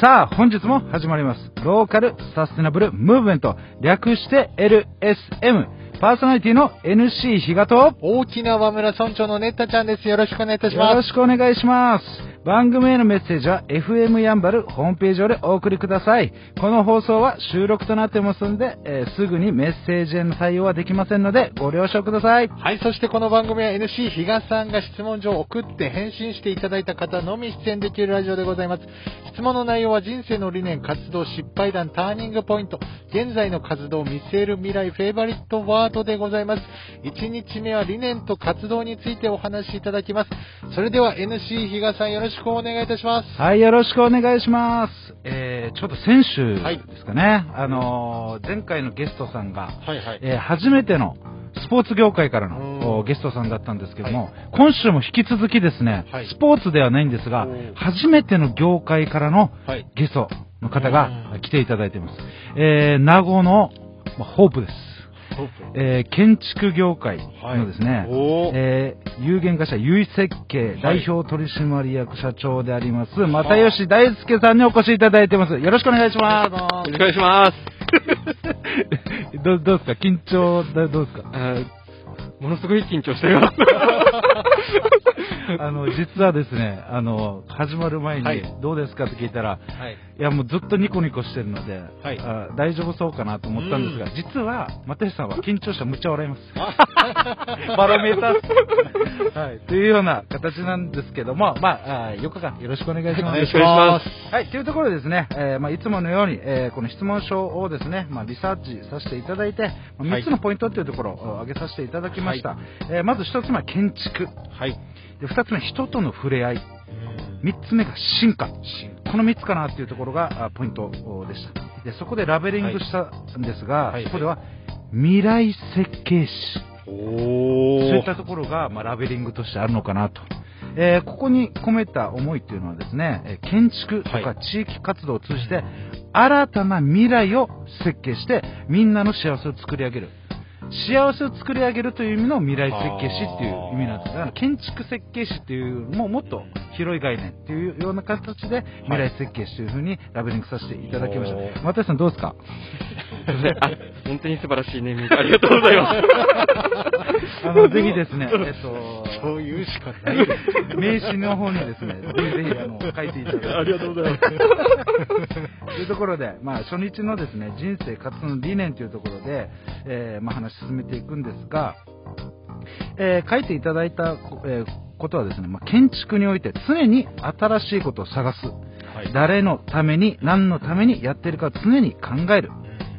さあ、本日も始まります。ローカルサステナブルムーブメント、略して LSM。パーソナリティの NC 比嘉と、大きな和村村長のネッタちゃんです。よろしくお願いいたしよろます。しくお願いします。番組へのメッセージは FM やんばるホームページ上でお送りください。この放送は収録となってますので、えーすぐにメッセージへの対応はできませんので、ご了承ください。はい、そしてこの番組は NC 比嘉さんが質問状を送って返信していただいた方のみ出演できるラジオでございます。質問の内容は人生の理念、活動、失敗談、ターニングポイント、現在の活動、見据える未来、フェイバリットワードでございます。1日目は理念と活動についてお話しいただきます。それでは NC 比嘉さんよろしくお願いいたします。はい、よろしくお願いします。えー、ちょっと先週はいですかね、あのー前回のゲストさんが、はいはい。えー初めてのスポーツ業界からうんのおゲストさんだったんですけども、今週も引き続きですね、はいスポーツではないんですが初めての業界からのはい。ゲストの方がうん来ていただいています。えー、名護の、まあホープです。えー建築業界のですね、おーえー有限会社由意設計代表取締役社長であります、又吉大輔さんにお越しいただいてます。よろしくお願いします。よろしくお願いします。どどうですか？緊張だどうですか？ものすごい緊張しています。あの、実はですね、あの、始まる前にはい、どうですかって聞いたら、はい。いや、もうずっとニコニコしてるので、はいあ大丈夫そうかなと思ったんですが、うん実は、又吉さんは緊張したらむっちゃ笑います。バロメーター。はい。というような形なんですけども、まあ、あ4日間よろしくお願いします。お願いします。はい、というところでですね、えーまあ、いつものように、えーこの質問書をですね、まあ、リサーチさせていただいて、まあはい3つのポイントというところを挙げさせていただきました。えーまず1つ目は建築。はい。で2つ目、人との触れ合い。3つ目が進化。この3つかなっていうところがあポイントでした。で、そこでラベリングしたんですが、はいそこでは、未来設計士。おそうーいったところが、まあ、ラベリングとしてあるのかなと。えーここに込めた思いっていうのはですね、えー建築とかはい地域活動を通じて、新たな未来を設計して、みんなの幸せを作り上げる。幸せを作り上げるという意味の未来設計士っていう意味なんです。だから建築設計士っていう、もうもっと広い概念っていうような形で、未来設計士というふうにラベリングさせていただきました。又吉さんどうですか？あ 本当に素晴らしいネーミングありがとうございます。あの、ぜひですね、えっと、そういうしかない。名刺の方にですね、ぜひぜひあの書いていただいて。ありがとうございますというところで、まあ、初日のですね、人生活の理念というところで、えーまあ、話進めていくんですが、えー書いていただいた、えーことはですね、まあ、建築において常に新しいことを探す。はい。誰のために、何のためにやってるかを常に考える。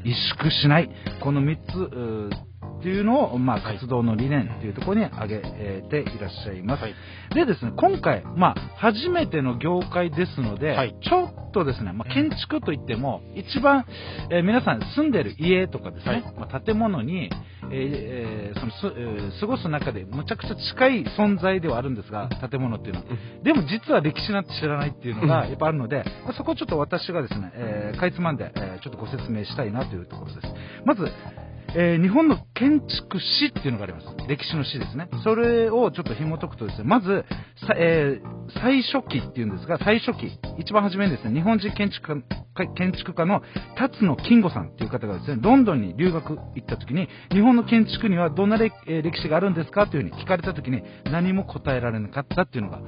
萎縮しない。この3つ、っていうのを、まあ、はい活動の理念っていうところに挙げえーていらっしゃいます。はい。でですね、今回、まあ、初めての業界ですので、はいちょっとですね、まあ、建築といっても、一番、えー皆さん住んでる家とかですね、はいまあ、建物に、えーえーそのすえー過ごす中でむちゃくちゃ近い存在ではあるんですが、建物っていうのは。でも実は歴史なんて知らないっていうのがやっぱあるので、まあそこをちょっと私がですね、えーかいつまんで、えーちょっとご説明したいなというところです。まず、えー日本の建築史っていうのがあります。歴史の史ですね。それをちょっと紐解くとですね、まず、さえー最初期っていうんですが、最初期、一番初めにですね、日本人建築家建築家の辰野金吾さんっていう方がですね、ロンドンに留学行った時に、日本の建築にはどんな歴,、えー歴史があるんですかというふうに聞かれた時に、何も答えられなかったっていうのが、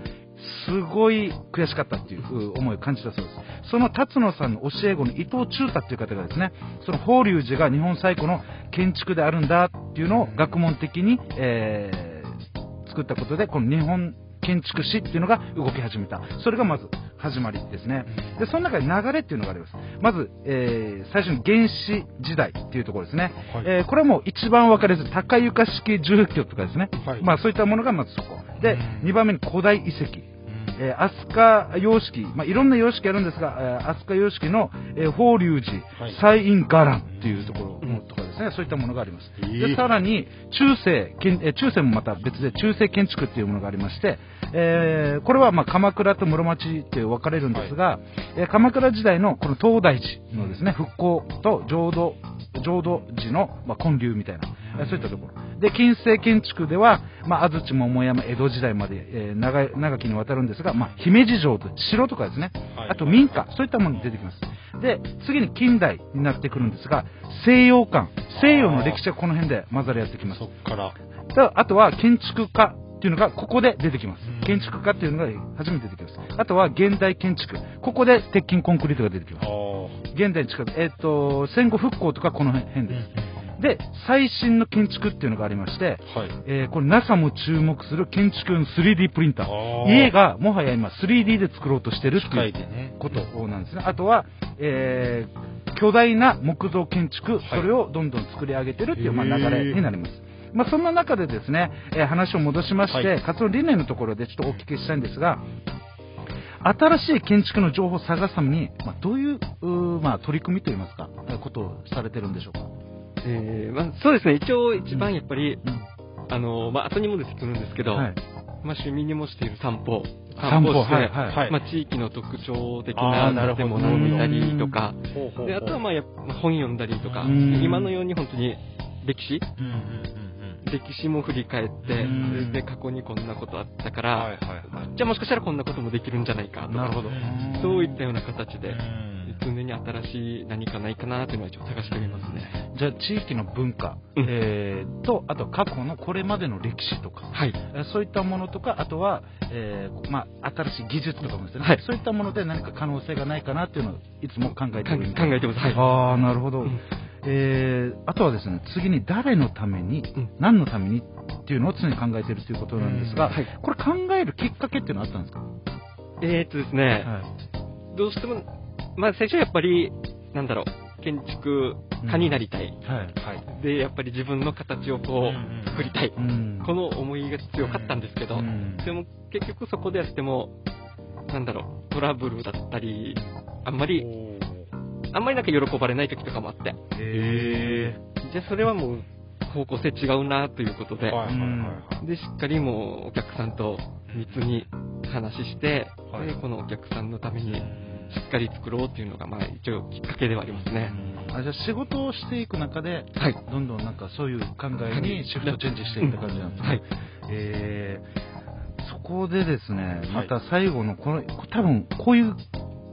すごい悔しかったっていうう思いを感じたそうです。その辰野さんの教え子の伊藤忠太っていう方がですね、その法隆寺が日本最古の建築であるんだっていうのを学問的に、えー作ったことで、この日本建築史っていうのが動き始めた。それがまず始まりですね。で、その中で流れっていうのがあります。まず、えー最初に原始時代っていうところですね。はいえーこれはもう一番わかりやすい高床式住居とかですね。はいまあそういったものがまずそこ。でうん、2番目に古代遺跡。えー、飛鳥様式、まあ、いろんな様式あるんですが、えー飛鳥様式の、えー法隆寺、はい西院伽藍っていうところのとかですね、そういったものがあります。えーで、さらに、中世、建えー中世もまた別で中世建築っていうものがありまして、えーこれはまあ鎌倉と室町って分かれるんですが、えー鎌倉時代のこの東大寺のですね、復興と浄土、浄土寺の、まあ、建立みたいな、えーそういったところ。で、近世建築では、まあ、安土桃山、江戸時代まで、えー長い長きにわたるんですが、まあ、姫路城と城とかですね、はいあと民家、そういったものが出てきます。で、次に近代になってくるんですが、西洋館、西洋の歴史はこの辺で混ざり合ってきますそ。っから。だあとは建築家っていうのがここで出てきますうん。建築家っていうのが初めて出てきます。あとは現代建築。ここで鉄筋コンクリートが出てきます。お現代に近く、えっ、と、戦後復興とかこの辺です。で、最新の建築っていうのがありまして、はい。えーこれ NASA も注目する建築用の 3D プリンター。あー家がもはや今 3D で作ろうとしてるっていう。ことなんですね。あとは、えー巨大な木造建築、それをどんどん作り上げてるっていう、まあ、流れになります。まあ、そんな中でですね、えー話を戻しまして、はい活動理念のところでちょっとお聞きしたいんですが、新しい建築の情報を探すために、まあ、どういうまあ、取り組みといいますか、えーことをされてるんでしょうか？えーまあ、そうですね、一応一番やっぱり、うん。あの、まあ、後にも出てくるんですけど、はい。まあ、趣味にもしている散歩。散歩をして、はいはい。はい。まあ、地域の特徴的な建物を見たりとか、で、あとはまあ、本読んだりとか、うん。今のように本当に歴史？うんうんうんうん。歴史も振り返ってうん、で、過去にこんなことあったかはいら、はいはい。じゃあもしかしたらこんなこともできるんじゃないかとか、なるほど。うん。そういったような形で、うん常に新しい何かないかなというのは一応探してみますね。じゃあ、地域の文化、うんえーと、あと過去のこれまでの歴史とか、はい。えーそういったものとか、あとは、えーまあ、新しい技術とかもですね、はいそういったもので何か可能性がないかなっていうのをいつも考えて考るえ考えてます。はい。ああ、なるほど。うんえーあとはですね、次に誰のために、うん何のためにっていうのを常に考えているということなんですが、うんはいこれ考えるきっかけっていうのはあったんですか、えーっとですね、はいどうしても、まあ最初はやっぱり、なんだろう、建築家になりたい。はい。で、やっぱり自分の形をこうんう、作りたい。うん。この思いが強かったんですけど、うん。でも結局そこでやっても、なんだろう、トラブルだったり、あんまり、あんまりなんか喜ばれない時とかもあって、へじゃあそれはもう方向性違うなということで、はいはいはいはい。で、しっかりもうお客さんと密に話して、はい。でこのお客さんのためにしっかり作ろうっていうのが、まあ一応きっかけではありますね。あじゃあ仕事をしていく中で、はい。どんどんなんかそういう考えにシフトチェンジしていった感じなんですね。はい。えーそこでですね、はいまた最後のこの、多分こういう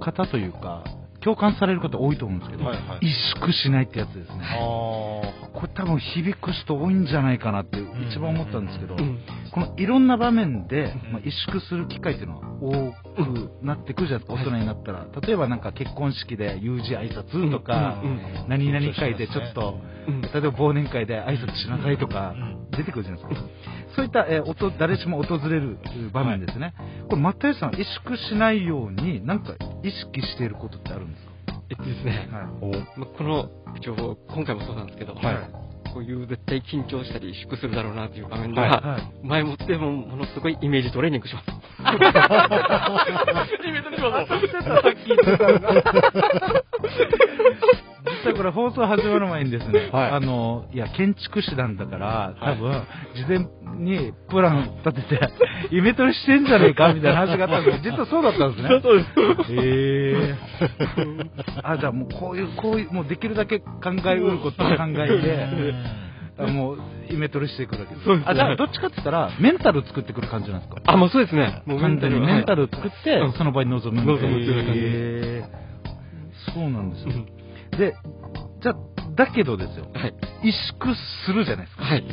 方というか、共感される方多いと思うんですけど、はいはい萎縮しないってやつですあね。ーこれ多分響く人多いんじゃないかなって一番思ったんですけど、うん。このいろんな場面で、うん。まあ、萎縮する機会っていうのは多くなってくるじゃないですか、大人になったら。例えばなんか結婚式で有事挨拶とか、何々会でちょっと、うん。例えば忘年会で挨拶しなさいとかうん。出てくるじゃないですか。そういった、えー誰しも訪れる場面ですね。これ、又吉さん、萎縮しないように、なんか意識していることってあるんですえっとですね、かはい。お。まあこの、一応今回もそうなんですけど、はい。こういう絶対緊張したり萎縮するだろうなっていう場面では、はい。前もってもものすごいイメージトレーニングします。イメージトレーニングします。実はこれ放送始まる前にですね、はい。あの、いや、建築士なんだから、はい。多分、事前にプラン立てて、イメトレしてんじゃねえかみたいな話があったんですけど、実はそうだったんですね。そうです。へえあ、じゃあもうこういう、こういう、もうできるだけ考えうることを考えて、あもう、イメトレしていくだけです。そうですねあ、じゃあどっちかって言ったら、メンタル作ってくる感じなんですか？あ、もうそうですね。もう完全にメンタルはい作ってうん、その場に臨むっていう感じそうなんですよ。うんで、じゃあ、だけどですよ、はい。萎縮するじゃないですか。はい。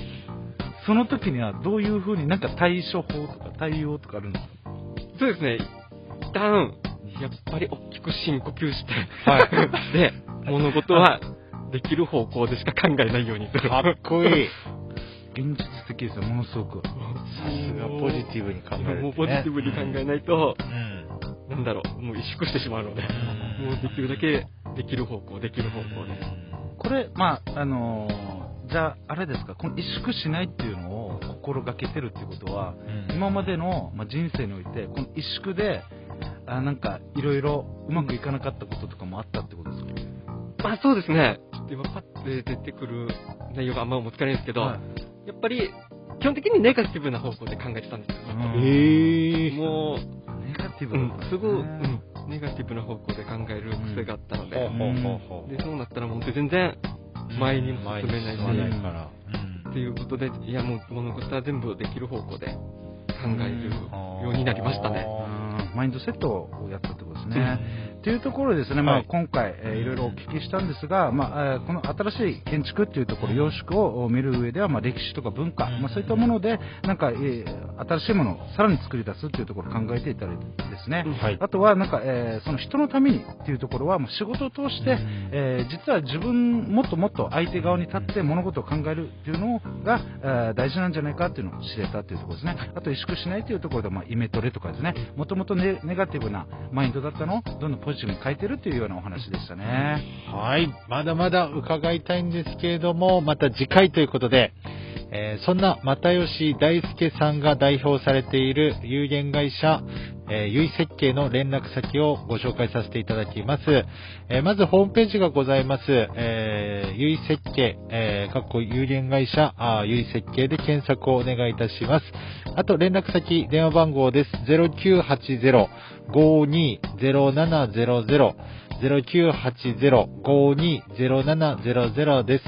その時にはどういうふうになんか対処法とか対応とかあるんですかそうですね。一旦、やっぱり大きく深呼吸して、は で、物事はできる方向でしか考えないようにする。かっこいい。現実的ですよ、ものすごく。さすがポジティブに考えねもうポジティブに考えないと、うん。なんだろう、もう萎縮してしまうので、もうできるだけできる方向、できる方向で。これ、まあ、あのーじゃあ、あれですか、この萎縮しないっていうのを心がけてるっていうことは、うん。今までの、まあ、人生において、この萎縮で、あなんか、いろいろうまくいかなかったこととかもあったってことですか、まあそうですね。ちょっと今パッて出てくる内容があんま思いつかないんですけど、はい。やっぱり、基本的にネガティブな方向で考えてたんですよ。うん。へえ。もう、ネガティブうんすごい、うねん、ネガティブな方向で考える癖があったので、で、そうなったらもう全然前にも進めないし、うん進まないから。でということで、いやもう物事は全部できる方向で考えるようになりましたね。マインドセットをやったってことですね。というところですね、まあ、はい今回、えーいろいろお聞きしたんですが、まあえーこの新しい建築っていうところ、様式を見る上では、まあ、歴史とか文化、まあ、そういったもので、なんか、えー新しいものをさらに作り出すっていうところを考えていただいてですね、はい。あとは、なんか、えーその人のためにっていうところは、もう仕事を通して、えー実は自分、もっともっと相手側に立って物事を考えるっていうのが、えー大事なんじゃないかっていうのを知れたっていうところですね。あと、萎縮しないっていうところで、まあ、イメトレとかですね、もともとネネガティブなマインドだったのを、どんどんポジティブに変えてるというようなお話でしたね。はい。まだまだ伺いたいんですけれども、また次回ということで、えーそんな又吉大輔さんが代表されている有限会社、えー、ゆい設計の連絡先をご紹介させていただきます。えーまずホームページがございます。えー、ゆい設計、えー、かっこ有限会社、あーゆい設計で検索をお願いいたします。あと連絡先、電話番号です。0980-520700 0980-520700です。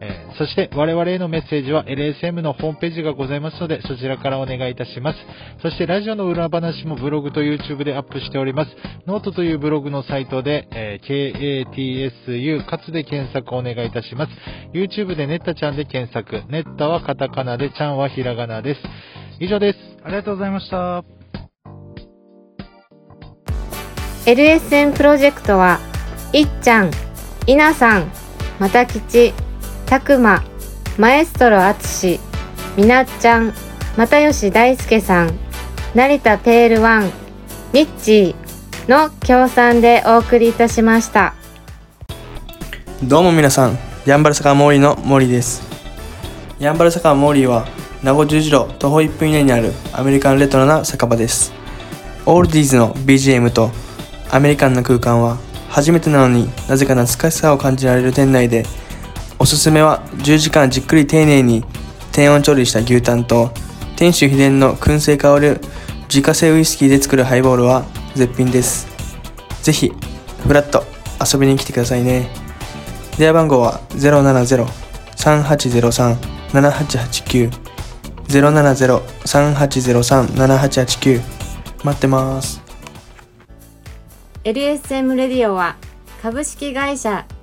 えーそして我々へのメッセージは LSM のホームページがございますのでそちらからお願いいたします。そしてラジオの裏話もブログと YouTube でアップしております。ノートというブログのサイトで、えー KATSU かつで検索お願いいたします。YouTube でネッタちゃんで検索。ネッタはカタカナでちゃんはひらがなです。以上です。ありがとうございました。LSN プロジェクトは、いっちゃん、いなさん、またきち、たくま、マエストロあつし、みなっちゃん、またよし大輔さん、成田ペールワン、ミッチーの協賛でお送りいたしました。どうも皆さん、ヤンバル酒場モーリーのモーリーです。ヤンバル酒場モーリーは、名護十字路徒歩1分以内にあるアメリカンレトロな酒場です。オールディーズの BGM とアメリカンな空間は、初めてなのになぜか懐かしさを感じられる店内で、おすすめは10時間じっくり丁寧に低温調理した牛タンと、店主秘伝の燻製香る自家製ウイスキーで作るハイボールは絶品です。ぜひ、フラッと遊びに来てくださいね。電話番号は070-3803-7889 070-3803-7889待ってます。LSM レディオは株式会社